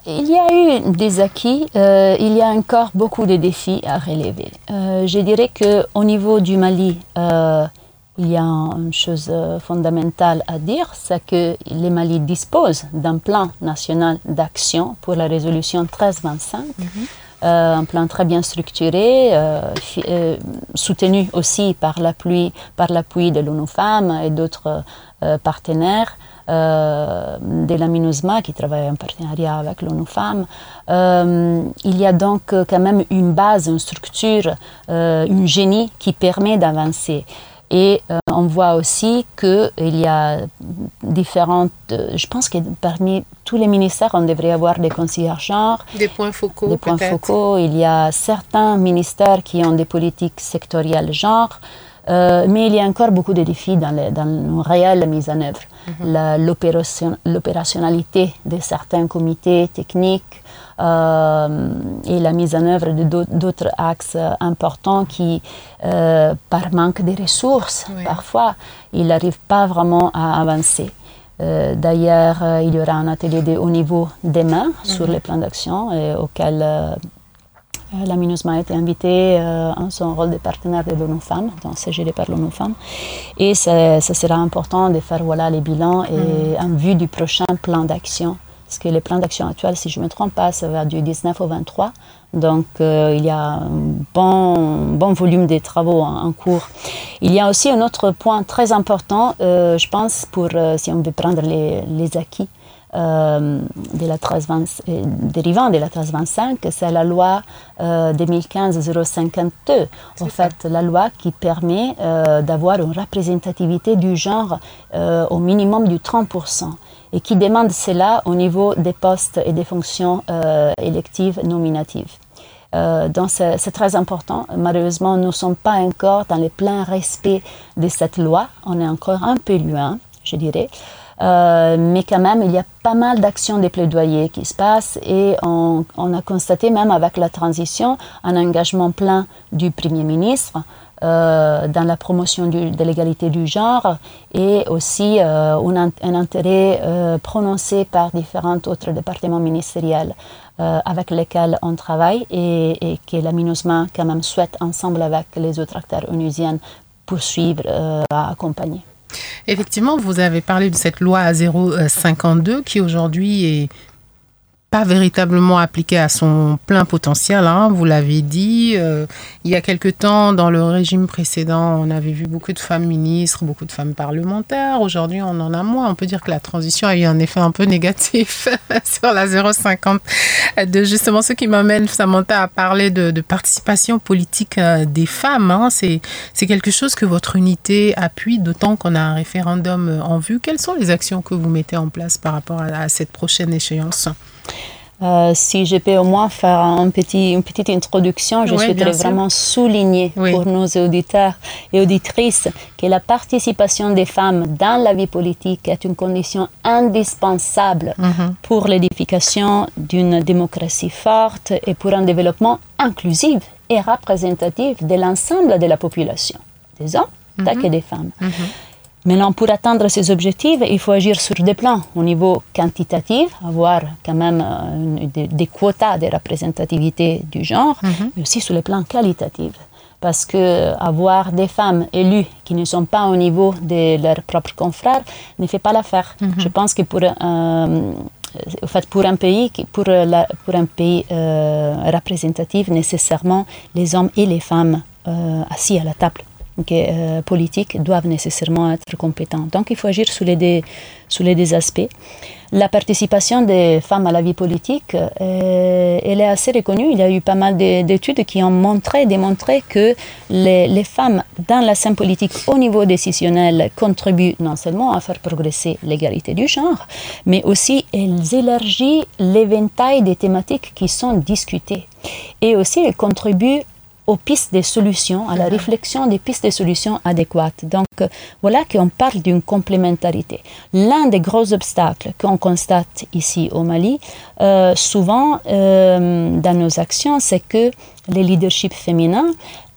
S2: Il y a eu des acquis, il y a encore beaucoup de défis à relever. je dirais qu'au niveau du Mali, il y a une chose euh, fondamentale à dire, c'est que le Mali dispose d'un plan national d'action pour la résolution 1325. Mhm. Euh, un plan très bien structuré, euh, soutenu aussi par l'appui, par l'appui de l'ONU Femmes et d'autres partenaires de la MINUSMA qui travaille en partenariat avec l'ONU Femmes. il y a donc quand même une base, une structure, une génie qui permet d'avancer. Et euh, on voit aussi qu'il y a différentes. Euh, je pense que parmi tous les ministères, on devrait avoir des conseillers genre.
S1: Des points focaux.
S2: Des points focaux. Il y a certains ministères qui ont des politiques sectorielles genre. Euh, mais il y a encore beaucoup de défis dans, les, dans une réelle mise en œuvre. Mhm. L'opérationnalité de certains comités techniques, et la mise en œuvre d'autres axes importants qui, euh, par manque de ressources, parfois, ils n'arrivent pas vraiment à avancer. Euh, d'ailleurs, il y aura un atelier de haut niveau demain sur mhm. les plans d'action auquel la MINUSMA a été invitée en son rôle de partenaire de l'ONU Femmes, donc c'est géré par l'ONU Femmes. Et ça, sera important de faire voilà, les bilans et en vue du prochain plan d'action. Parce que le plan d'action actuel, si je ne me trompe pas, ça va du 19 au 23. Donc il y a un bon, bon volume de travaux en, cours. Il y a aussi un autre point très important, je pense, pour si on veut prendre les, les acquis euh, de la 13, dérivant de la 1325, c'est la loi 2015-052. Euh, en fait, la loi qui permet euh, d'avoir une représentativité du genre au minimum du 30% et qui demande cela au niveau des postes et des fonctions électives nominatives. donc c'est très important. Malheureusement, nous ne sommes pas encore dans le plein respect de cette loi. On est encore un peu loin, je dirais. Euh, mais quand même, il y a pas mal d'actions de plaidoyer qui se passent et on, a constaté même avec la transition un engagement plein du Premier ministre euh, dans la promotion de l'égalité du genre et aussi euh, un, intérêt prononcé par différents autres départements ministériels avec lesquels on travaille et, et, que la MINUSMA quand même souhaite ensemble avec les autres acteurs onusiens poursuivre, accompagner.
S1: Effectivement, vous avez parlé de cette loi à 052 qui aujourd'hui est pas véritablement appliqué à son plein potentiel, hein, vous l'avez dit. Euh, il y a quelque temps, dans le régime précédent, on avait vu beaucoup de femmes ministres, beaucoup de femmes parlementaires. Aujourd'hui, on en a moins. On peut dire que la transition a eu un effet un peu négatif [laughs] sur la 0,50. De justement, ce qui m'amène, Samantha, à parler de, participation politique euh, des femmes. Hein. C'est quelque chose que votre unité appuie, d'autant qu'on a un référendum euh, en vue. Quelles sont les actions que vous mettez en place par rapport à cette prochaine échéance?
S2: Euh, si je peux au moins faire un petit, une petite introduction, je souhaiterais vraiment souligner pour nos auditeurs et auditrices que la participation des femmes dans la vie politique est une condition indispensable mhm. pour l'édification d'une démocratie forte et pour un développement inclusif et représentatif de l'ensemble de la population, des hommes mm que des femmes. Mhm. Maintenant, pour atteindre ces objectifs, il faut agir sur des plans. Au niveau quantitatif, avoir quand même euh, des, quotas de représentativité du genre, mhm. mais aussi sur le plan qualitatif. Parce que avoir des femmes élues qui ne sont pas au niveau de leurs propres confrères ne fait pas l'affaire. Mhm. Je pense que pour, euh, fait, pour un pays, pour, la, pour un pays euh, représentatif, nécessairement, les hommes et les femmes assis à la table euh, politiques doivent nécessairement être compétents. Donc il faut agir sous les deux, aspects. La participation des femmes à la vie politique, euh, elle est assez reconnue. Il y a eu pas mal d'études qui ont montré, démontré que les, femmes dans la scène politique au niveau décisionnel contribuent non seulement à faire progresser l'égalité du genre, mais aussi elles élargissent l'éventail des thématiques qui sont discutées. Et aussi elles contribuent aux pistes de solutions, à la réflexion des pistes de solutions adéquates. Donc euh, voilà qu'on parle d'une complémentarité. L'un des gros obstacles qu'on constate ici au Mali, euh, souvent euh, dans nos actions, c'est que le leadership féminin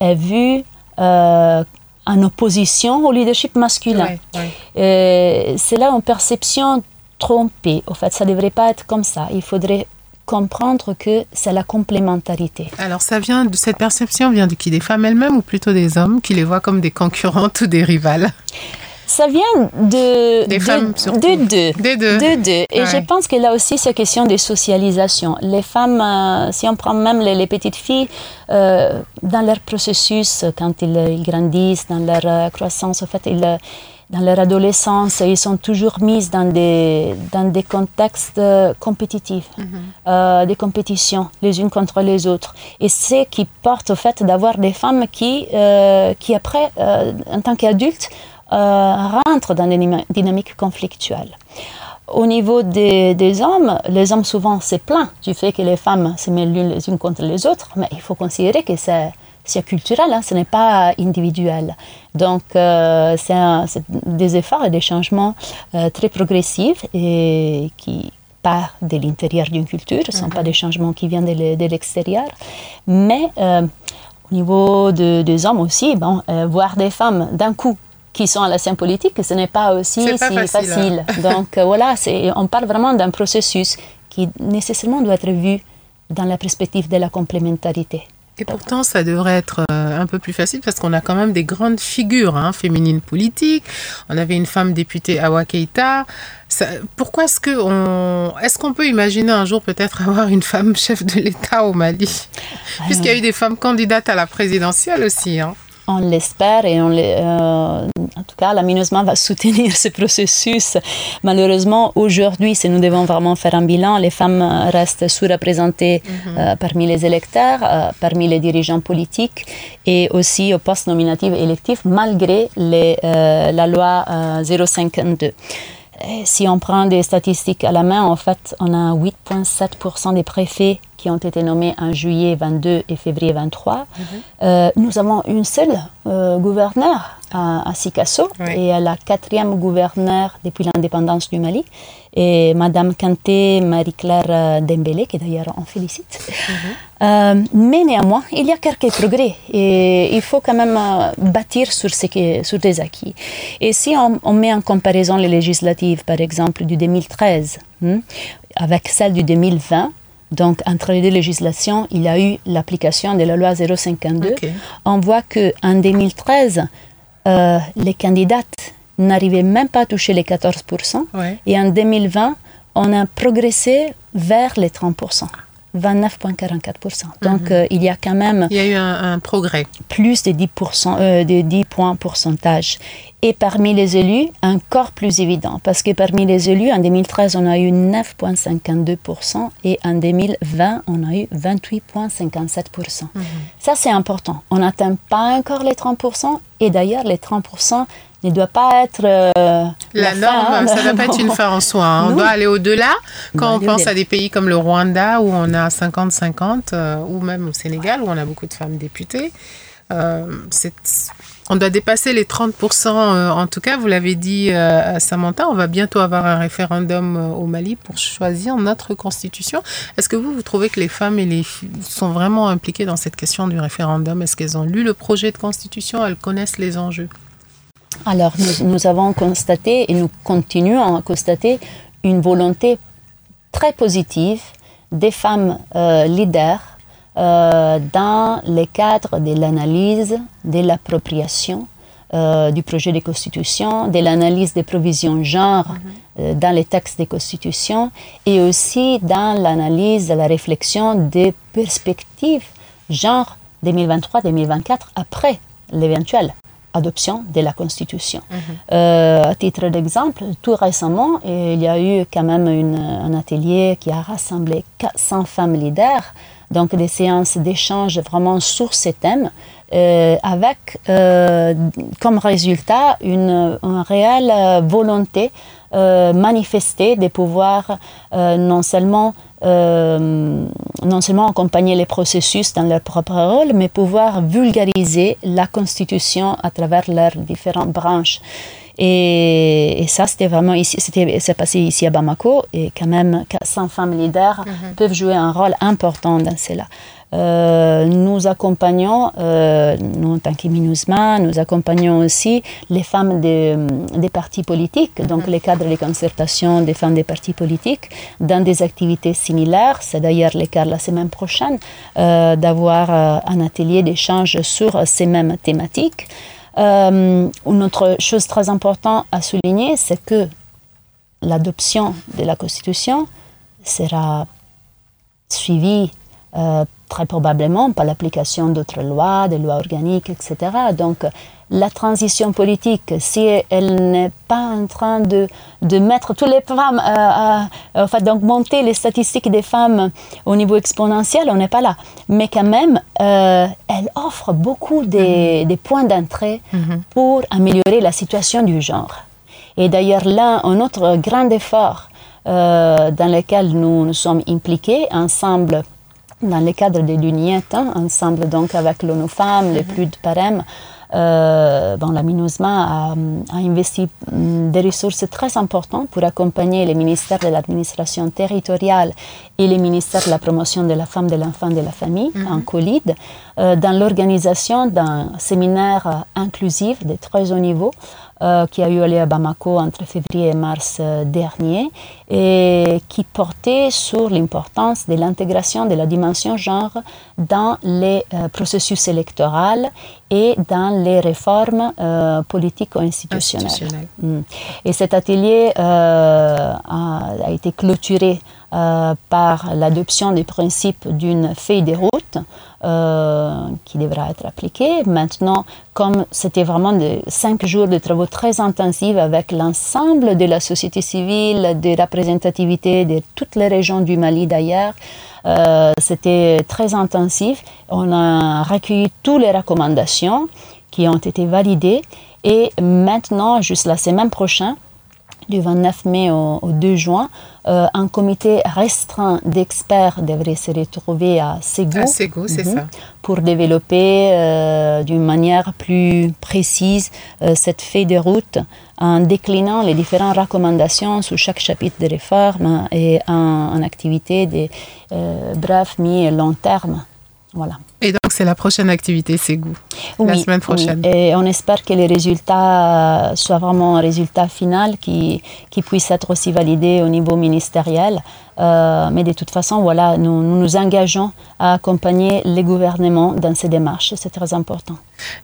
S2: est vu en opposition au leadership masculin. C'est là une perception trompée. Au fait, ça ne devrait pas être comme ça. Il faudrait comprendre que c'est la complémentarité.
S1: Alors ça vient de cette perception vient de qui? Des femmes elles-mêmes ou plutôt des hommes qui les voient comme des concurrentes ou des rivales?
S2: Ça vient de,
S1: des femmes surtout.
S2: De deux. Des deux. Et je pense que là aussi, c'est question de socialisation. Les femmes, euh, si on prend même les, petites filles, euh, dans leur processus, quand ils, grandissent, dans leur euh, croissance, en fait, ils, dans leur adolescence, ils sont toujours mis dans des, dans des contextes euh, compétitifs, mhm. euh, des compétitions les unes contre les autres. Et c'est qui porte au fait d'avoir des femmes qui, euh, qui après, en tant qu'adultes, rentrent dans des dynamiques conflictuelles. Au niveau des, des, hommes, les hommes souvent se plaignent du fait que les femmes se mettent les unes contre les autres, mais il faut considérer que c'est c'est culturel, hein, ce n'est pas individuel. Donc, euh, c'est des efforts et des changements euh, très progressifs et qui partent de l'intérieur d'une culture, ce ne sont pas mhm. des changements qui viennent de l'extérieur. Mais euh, au niveau des hommes aussi, bon, voir des femmes d'un coup qui sont à la scène politique, ce n'est pas aussi si facile. Hein. Donc voilà, on parle vraiment d'un processus qui nécessairement doit être vu dans la perspective de la complémentarité.
S1: Et pourtant, ça devrait être euh, un peu plus facile parce qu'on a quand même des grandes figures hein, féminines politiques. On avait une femme députée Awa Keita. pourquoi est-ce qu'on est-ce qu'on peut imaginer un jour peut-être [laughs] avoir une femme chef de l'État au Mali? Puisqu'il y a eu des femmes candidates à la présidentielle aussi. Hein.
S2: On l'espère et on euh, en tout cas, la MINUSMA va [laughs] soutenir ce processus. Malheureusement, aujourd'hui, si nous devons vraiment faire un bilan, les femmes restent sous-représentées mhm. euh, parmi les électeurs, euh, parmi les dirigeants politiques et aussi au poste nominatif et électif, malgré les, la loi 052 si on prend des statistiques à la main, en fait, on a 8,7% des préfets qui ont été nommés en juillet 22 et février 23. Mhm. Euh, nous avons une seule euh, gouverneure à, à Sikasso et la quatrième gouverneure depuis l'indépendance du Mali. Et Madame Kanté Marie-Claire euh, Dembélé, qui d'ailleurs on félicite. Mhm. mais néanmoins, il y a quelques progrès et il faut quand même bâtir sur, ce qui, sur des acquis. Et si on, on, met en comparaison les législatives, par exemple, du 2013 hmm, avec celles du 2020, donc, entre les deux législations, il y a eu l'application de la loi 052. On voit qu'en 2013, euh, les candidates n'arrivaient même pas à toucher les 14%. Et en 2020, on a progressé vers les 30%. 29,44%. Donc, mhm. euh, il y a quand même...
S1: Il y a eu un, progrès.
S2: Plus de 10%, euh, de 10 points pourcentage. Et parmi les élus, encore plus évident, parce que parmi les élus, en 2013, on a eu 9,52% et en 2020, on a eu 28,57%. Mhm. Ça, c'est important. On n'atteint pas encore les 30%, et d'ailleurs, les 30%, ne doit pas être euh,
S1: la, norme. ça ne doit pas être une [laughs] fin en soi. Hein. On doit aller au-delà. Quand on pense à des pays comme le Rwanda où on a 50-50, euh, ou même au Sénégal où on a beaucoup de femmes députées, euh, on doit dépasser les 30%. en tout cas, vous l'avez dit à Samantha, on va bientôt avoir un référendum au Mali pour choisir notre constitution. Est-ce que vous, vous trouvez que les femmes et les sont vraiment impliquées dans cette question du référendum? Est-ce qu'elles ont lu le projet de constitution? Elles connaissent les enjeux?
S2: Alors, nous, avons constaté et nous continuons à constater une volonté très positive des femmes euh, leaders euh, dans le cadre de l'analyse, de l'appropriation euh, du projet de constitution, de l'analyse des provisions genre mhm. dans les textes de constitution et aussi dans l'analyse, la réflexion des perspectives genre 2023-2024 après l'éventuel adoption de la Constitution. Mhm. Euh, à titre d'exemple, tout récemment, il y a eu quand même un atelier qui a rassemblé 400 femmes leaders, donc des séances d'échange vraiment sur ces thèmes, euh, avec euh, comme résultat une, une réelle volonté manifestée de pouvoir non seulement euh, non seulement accompagner les processus dans leur propre rôle, mais pouvoir vulgariser la Constitution à travers leurs différentes branches. Et, ça, c'était vraiment ici, c'était, c'est passé ici à Bamako, et quand même 400 femmes leaders mhm. peuvent jouer un rôle important dans cela. Euh, nous accompagnons, euh, nous en tant que nous accompagnons aussi les femmes des, des partis politiques, donc les cadres de concertation des femmes des partis politiques, dans des activités similaires. C'est d'ailleurs le cas la semaine prochaine, euh, d'avoir un atelier d'échange sur ces mêmes thématiques. Une autre chose très importante à souligner, c'est que l'adoption de la Constitution sera suivie très probablement par l'application d'autres lois, des lois organiques, etc. Donc la transition politique, si elle n'est pas en train de, de mettre tous les femmes, euh, euh, enfin d'augmenter les statistiques des femmes au niveau exponentiel, on n'est pas là. Mais quand même, euh, elle offre beaucoup des, mm-hmm. des points d'entrée mm-hmm. pour améliorer la situation du genre. Et d'ailleurs, là, un autre grand effort dans lequel nous nous sommes impliqués ensemble dans le cadre de l'UNIET, hein, ensemble donc avec l'ONU Femmes, les mhm. plus de Parem, euh, bon, la MINUSMA a, investi mm, des ressources très importantes pour accompagner les ministères de l'administration territoriale et les ministères de la promotion de la femme, de l'enfant et de la famille mhm. en COLID euh, dans l'organisation d'un séminaire inclusif de très haut niveau euh, qui a eu lieu à Bamako entre février et mars euh, dernier et qui portait sur l'importance de l'intégration de la dimension genre dans les euh, processus électoraux et dans les réformes politiques ou institutionnelles. Mm. Et cet atelier a, a, été clôturé par l'adoption des principes d'une feuille de route euh, qui devra être appliqué. Maintenant, comme c'était vraiment de cinq jours de travaux très intensifs avec l'ensemble de la société civile, de représentativité de toutes les régions du Mali d'ailleurs, euh, c'était très intensif. On a recueilli toutes les recommandations qui ont été validées et maintenant, juste la semaine prochaine, du 29 mai au, 2 juin, euh, un comité restreint d'experts devrait se retrouver à Ségou,
S1: à Ségou c'est mhm. ça.
S2: pour développer euh, d'une manière plus précise euh, cette feuille de route en déclinant les différentes recommandations sous chaque chapitre de réforme et en, en activité de bref, mi et long terme. Voilà.
S1: Et donc, c'est la prochaine activité Ségou, la semaine prochaine.
S2: Et on espère que les résultats soient vraiment un résultat final qui, qui puisse être aussi validé au niveau ministériel. Euh, mais de toute façon, voilà, nous, nous, engageons à accompagner les gouvernements dans ces démarches. C'est très important.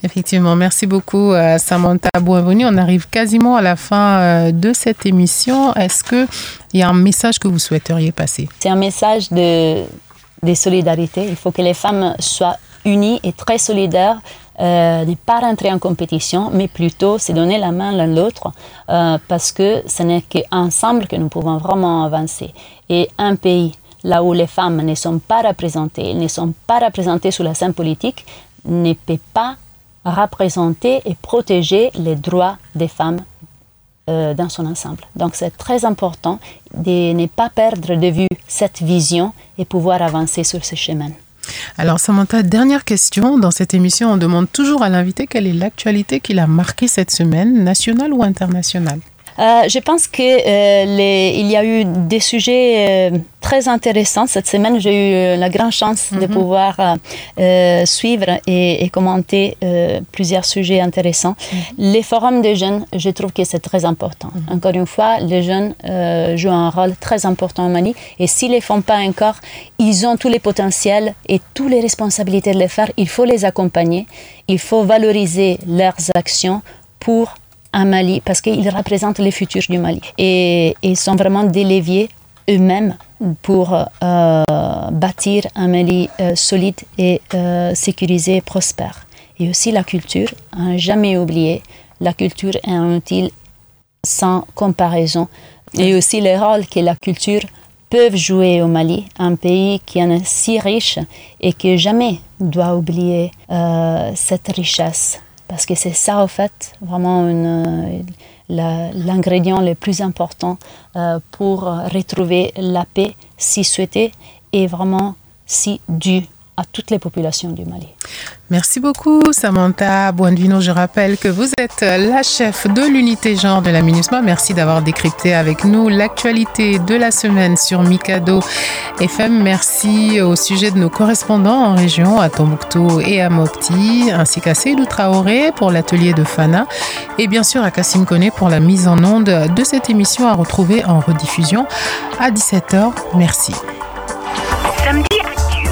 S1: Effectivement, merci beaucoup euh, Samantha Boisvenu. On arrive quasiment à la fin euh, de cette émission. Est-ce qu'il y a un message que vous souhaiteriez passer?
S2: C'est un message de de solidarité. Il faut que les femmes soient unies et très solidaires, euh, ne pas rentrer en compétition, mais plutôt se donner la main l'un l'autre, euh, parce que ce n'est qu'ensemble que nous pouvons vraiment avancer. Et un pays là où les femmes ne sont pas représentées, ne sont pas représentées sous la scène politique, ne peut pas représenter et protéger les droits des femmes euh, dans son ensemble. Donc c'est très important de ne pas perdre de vue cette vision et pouvoir avancer sur ce chemin.
S1: Alors Samantha, dernière question. Dans cette émission, on demande toujours à l'invité quelle est l'actualité qu'il a marquée cette semaine, nationale ou internationale?
S2: Euh, je pense qu'il euh, y a eu des sujets euh, très intéressants cette semaine. J'ai eu la grande chance de mhm. pouvoir suivre et, commenter plusieurs sujets intéressants. Mhm. Les forums des jeunes, je trouve que c'est très important. Mhm. Encore une fois, les jeunes jouent un rôle très important au Mali et s'ils ne les font pas encore, ils ont tous les potentiels et toutes les responsabilités de les faire. Il faut les accompagner, il faut valoriser leurs actions pour un Mali parce qu'ils représentent les futurs du Mali. Et ils sont vraiment des leviers eux-mêmes pour euh, bâtir un Mali euh, solide et euh, sécurisé prospère. Et aussi la culture, hein, jamais oublié, la culture est un outil sans comparaison. Et aussi le rôle que la culture peut jouer au Mali, un pays qui est si riche et qui jamais doit oublier cette richesse parce que c'est ça, en fait, vraiment l'ingrédient le plus important euh, pour retrouver la paix si souhaitée et vraiment si due à toutes les populations du Mali.
S1: Merci beaucoup Samantha Buenvino. Je rappelle que vous êtes la chef de l'unité genre de la MINUSMA. Merci d'avoir décrypté avec nous l'actualité de la semaine sur Mikado FM. Merci au sujet de nos correspondants en région à Tombouctou et à Mopti, ainsi qu'à Seydou Traoré pour l'atelier de Fana et bien sûr à Kassim Kone pour la mise en onde de cette émission à retrouver en rediffusion à 17h. Merci.